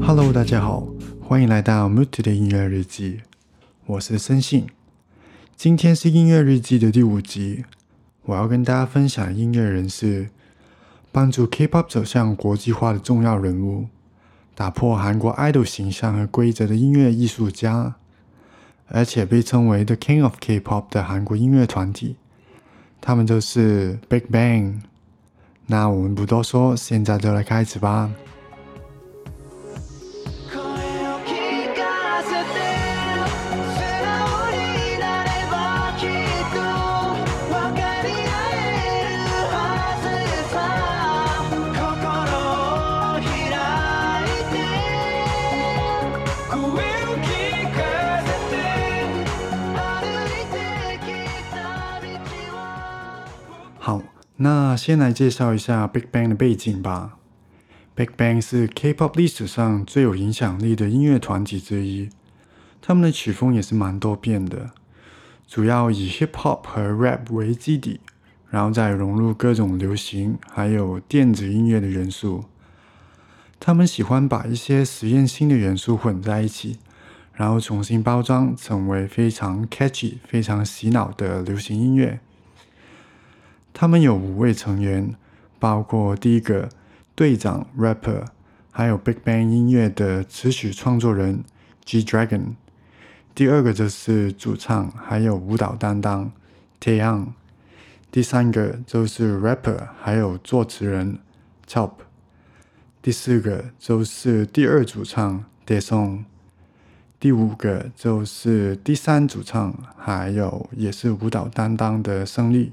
Hello，大家好，欢迎来到 Muti 的音乐日记，我是森信。今天是音乐日记的第五集，我要跟大家分享音乐人是帮助 K-pop 走向国际化的重要人物，打破韩国 idol 形象和规则的音乐艺术家，而且被称为 The King of K-pop 的韩国音乐团体，他们就是 Big Bang。那我们不多说，现在就来开始吧。那先来介绍一下 Big Bang 的背景吧。Big Bang 是 K-pop 历史上最有影响力的音乐团体之一，他们的曲风也是蛮多变的，主要以 Hip Hop 和 Rap 为基底，然后再融入各种流行还有电子音乐的元素。他们喜欢把一些实验性的元素混在一起，然后重新包装，成为非常 catchy、非常洗脑的流行音乐。他们有五位成员，包括第一个队长 rapper，还有 Big Bang 音乐的词曲创作人 G Dragon。第二个就是主唱，还有舞蹈担当 Taeyang。第三个就是 rapper，还有作词人 Top。第四个就是第二主唱 Daesung。第五个就是第三主唱，还有也是舞蹈担当的胜利。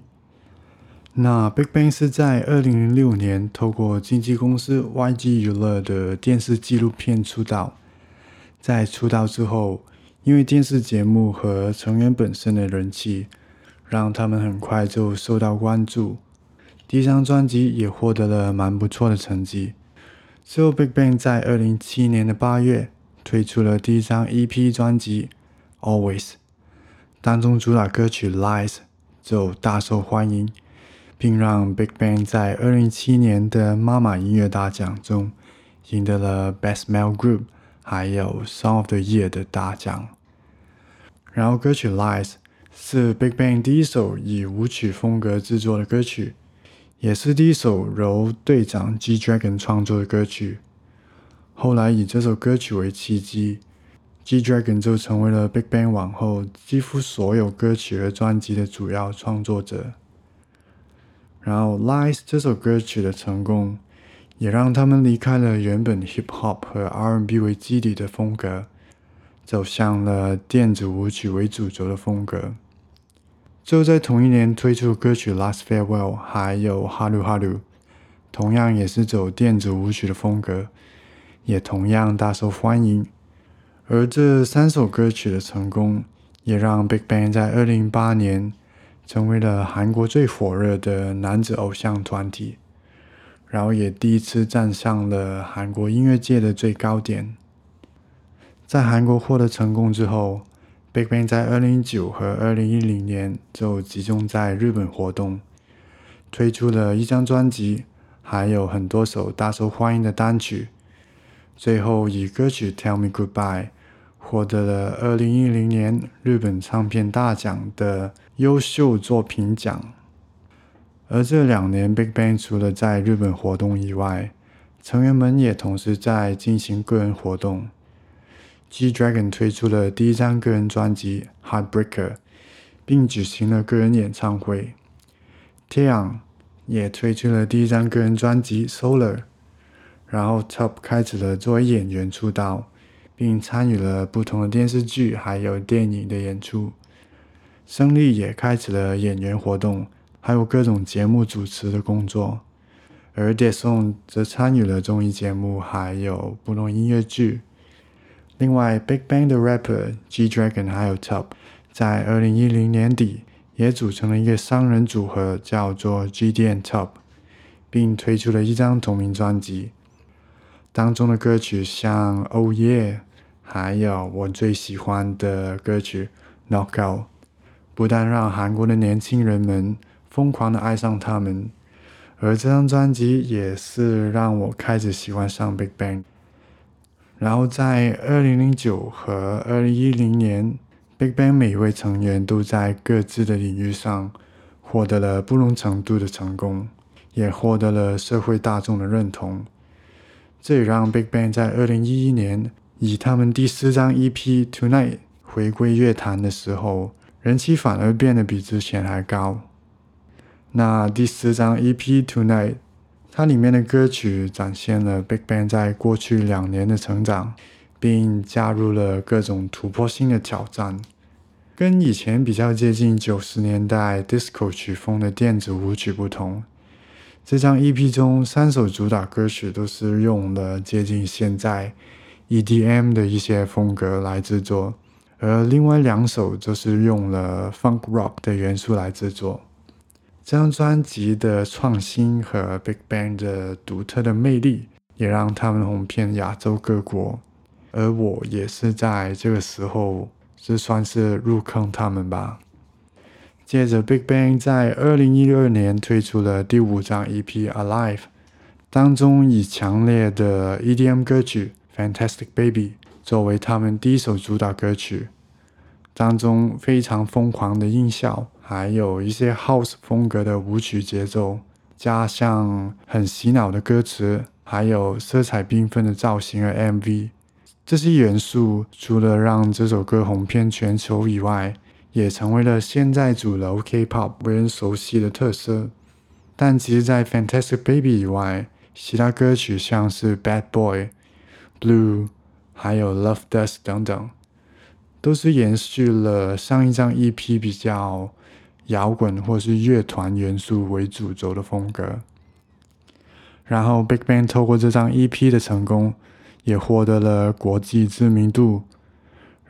那 Big Bang 是在二零零六年透过经纪公司 YG 娱乐的电视纪录片出道。在出道之后，因为电视节目和成员本身的人气，让他们很快就受到关注。第一张专辑也获得了蛮不错的成绩。之后，Big Bang 在二零一七年的八月推出了第一张 EP 专辑《Always》，当中主打歌曲《Lies》就大受欢迎。并让 Big Bang 在二零一七年的妈妈音乐大奖中赢得了 Best Male Group 还有 Song of the Year 的大奖。然后歌曲《Lies》是 Big Bang 第一首以舞曲风格制作的歌曲，也是第一首由队长 G Dragon 创作的歌曲。后来以这首歌曲为契机，G Dragon 就成为了 Big Bang 往后几乎所有歌曲和专辑的主要创作者。然后，《Lies》这首歌曲的成功，也让他们离开了原本 Hip Hop 和 R&B 为基底的风格，走向了电子舞曲为主轴的风格。就在同一年推出歌曲《Last Farewell》，还有《Hello Hello》，同样也是走电子舞曲的风格，也同样大受欢迎。而这三首歌曲的成功，也让 Big Bang 在二零零八年。成为了韩国最火热的男子偶像团体，然后也第一次站上了韩国音乐界的最高点。在韩国获得成功之后，BigBang 在二零一九和二零一零年就集中在日本活动，推出了一张专辑，还有很多首大受欢迎的单曲。最后以歌曲《Tell Me Goodbye》获得了二零一零年日本唱片大奖的。优秀作品奖。而这两年，Big Bang 除了在日本活动以外，成员们也同时在进行个人活动。G Dragon 推出了第一张个人专辑《Heartbreaker》，并举行了个人演唱会。Taeyang 也推出了第一张个人专辑《Solar》。然后 Top 开始了作为演员出道，并参与了不同的电视剧还有电影的演出。胜利也开始了演员活动，还有各种节目主持的工作，而 Destong 则参与了综艺节目，还有不同音乐剧。另外，Big Bang 的 rapper G Dragon 还有 Top 在二零一零年底也组成了一个三人组合，叫做 G D N Top，并推出了一张同名专辑。当中的歌曲像 Oh Yeah，还有我最喜欢的歌曲 Knockout，不但让韩国的年轻人们疯狂的爱上他们，而这张专辑也是让我开始喜欢上 Big Bang。然后在二零零九和二零一零年，Big Bang 每一位成员都在各自的领域上获得了不同程度的成功，也获得了社会大众的认同。这也让 Big Bang 在二零一一年以他们第四张 EP《Tonight》回归乐坛的时候，人气反而变得比之前还高。那第四张 EP《Tonight》。它里面的歌曲展现了 Big Bang 在过去两年的成长，并加入了各种突破性的挑战。跟以前比较接近九十年代 Disco 曲风的电子舞曲不同，这张 EP 中三首主打歌曲都是用了接近现在 EDM 的一些风格来制作，而另外两首则是用了 Funk Rock 的元素来制作。这张专辑的创新和 Big Bang 的独特的魅力，也让他们红遍亚洲各国。而我也是在这个时候，是算是入坑他们吧。接着，Big Bang 在二零一二年推出了第五张 EP《Alive》，当中以强烈的 EDM 歌曲《Fantastic Baby》作为他们第一首主打歌曲，当中非常疯狂的音效。还有一些 House 风格的舞曲节奏，加上很洗脑的歌词，还有色彩缤纷的造型和 MV，这些元素除了让这首歌红遍全球以外，也成为了现在主流 K-pop 为人熟悉的特色。但其实，在 Fantastic Baby 以外，其他歌曲像是 Bad Boy、Blue，还有 Love Dust 等等，都是延续了上一张 EP 比较。摇滚或是乐团元素为主轴的风格，然后 Big Bang 透过这张 EP 的成功，也获得了国际知名度，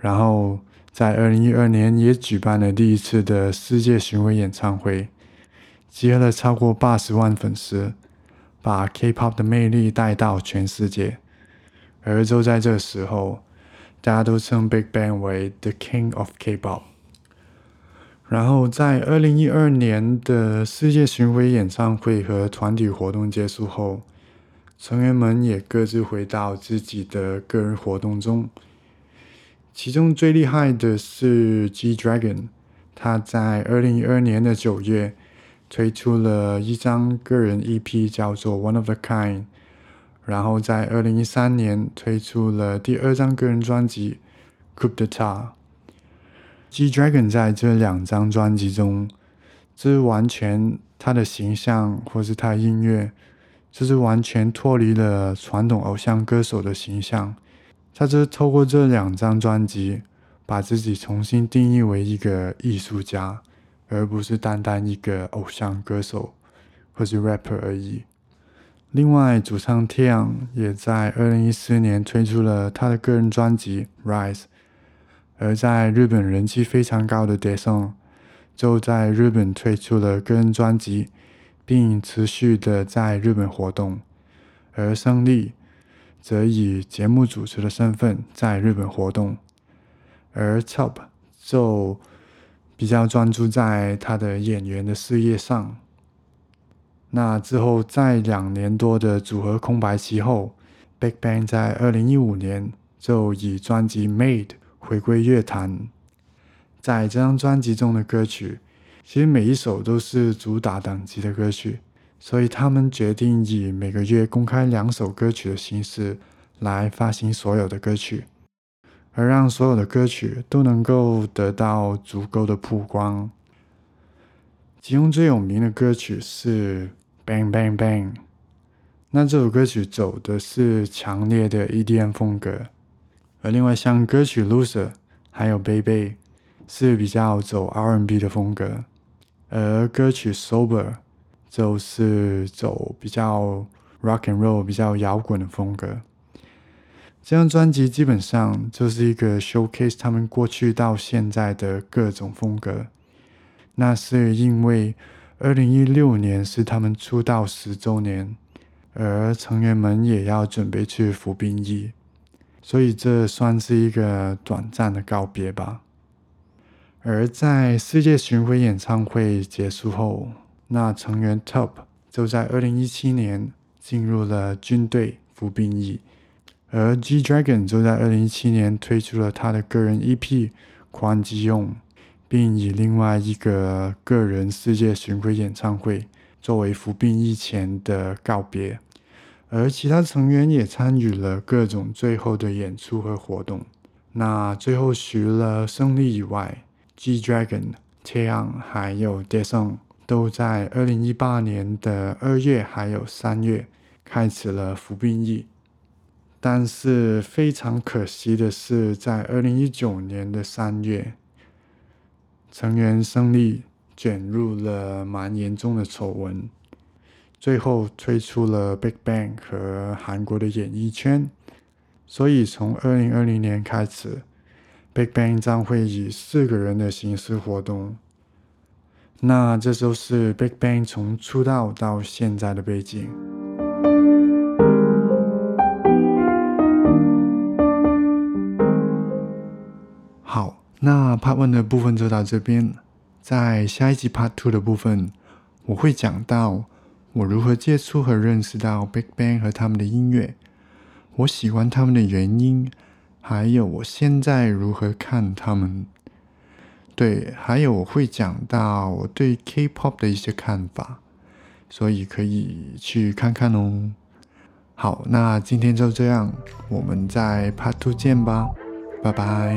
然后在二零一二年也举办了第一次的世界巡回演唱会，集合了超过八十万粉丝，把 K-pop 的魅力带到全世界。而就在这时候，大家都称 Big Bang 为 The King of K-pop。然后，在二零一二年的世界巡回演唱会和团体活动结束后，成员们也各自回到自己的个人活动中。其中最厉害的是 G Dragon，他在二零一二年的九月推出了一张个人 EP，叫做《One of a Kind》。然后在二零一三年推出了第二张个人专辑《Coup de Ta》。G Dragon 在这两张专辑中，这是完全他的形象，或是他的音乐，就是完全脱离了传统偶像歌手的形象。他就是透过这两张专辑，把自己重新定义为一个艺术家，而不是单单一个偶像歌手或是 rapper 而已。另外，主唱 Tian 也在二零一四年推出了他的个人专辑《Rise》。而在日本人气非常高的 d e s o n 就在日本推出了个人专辑，并持续的在日本活动。而胜利则以节目主持的身份在日本活动，而 Top 就比较专注在他的演员的事业上。那之后，在两年多的组合空白期后，Big Bang 在二零一五年就以专辑《Made》。回归乐坛，在这张专辑中的歌曲，其实每一首都是主打等级的歌曲，所以他们决定以每个月公开两首歌曲的形式来发行所有的歌曲，而让所有的歌曲都能够得到足够的曝光。其中最有名的歌曲是《Bang Bang Bang》，那这首歌曲走的是强烈的 EDM 风格。而另外，像歌曲《Loser》还有《Baby》是比较走 R&B 的风格，而歌曲《Sober》就是走比较 Rock and Roll、比较摇滚的风格。这张专辑基本上就是一个 showcase 他们过去到现在的各种风格。那是因为二零一六年是他们出道十周年，而成员们也要准备去服兵役，所以这算是一个短暂的告别吧。而在世界巡回演唱会结束后，那成员 Top 就在二零一七年进入了军队服兵役。而 G Dragon 就在二零一七年推出了他的个人 EP《宽基用》，并以另外一个个人世界巡回演唱会作为服兵役前的告别。而其他成员也参与了各种最后的演出和活动。那最后除了胜利以外，G Dragon、Taeyang 还有 Dason 都在二零一八年的二月还有三月开始了服兵役。但是非常可惜的是，在二零一九年的三月，成员胜利卷入了蛮严重的丑闻，最后退出了 Big Bang 和韩国的演艺圈。所以从二零二零年开始，Big Bang 将会以四个人的形式活动。那这就是 Big Bang 从出道到现在的背景。Part One 的部分就到这边。在下一集 Part Two 的部分，我会讲到我如何接触和认识到 Big Bang 和他们的音乐，我喜欢他们的原因，还有我现在如何看他们。对，还有我会讲到我对 K-pop 的一些看法，所以可以去看看哦。好，那今天就这样，我们在 Part Two 见吧，拜拜。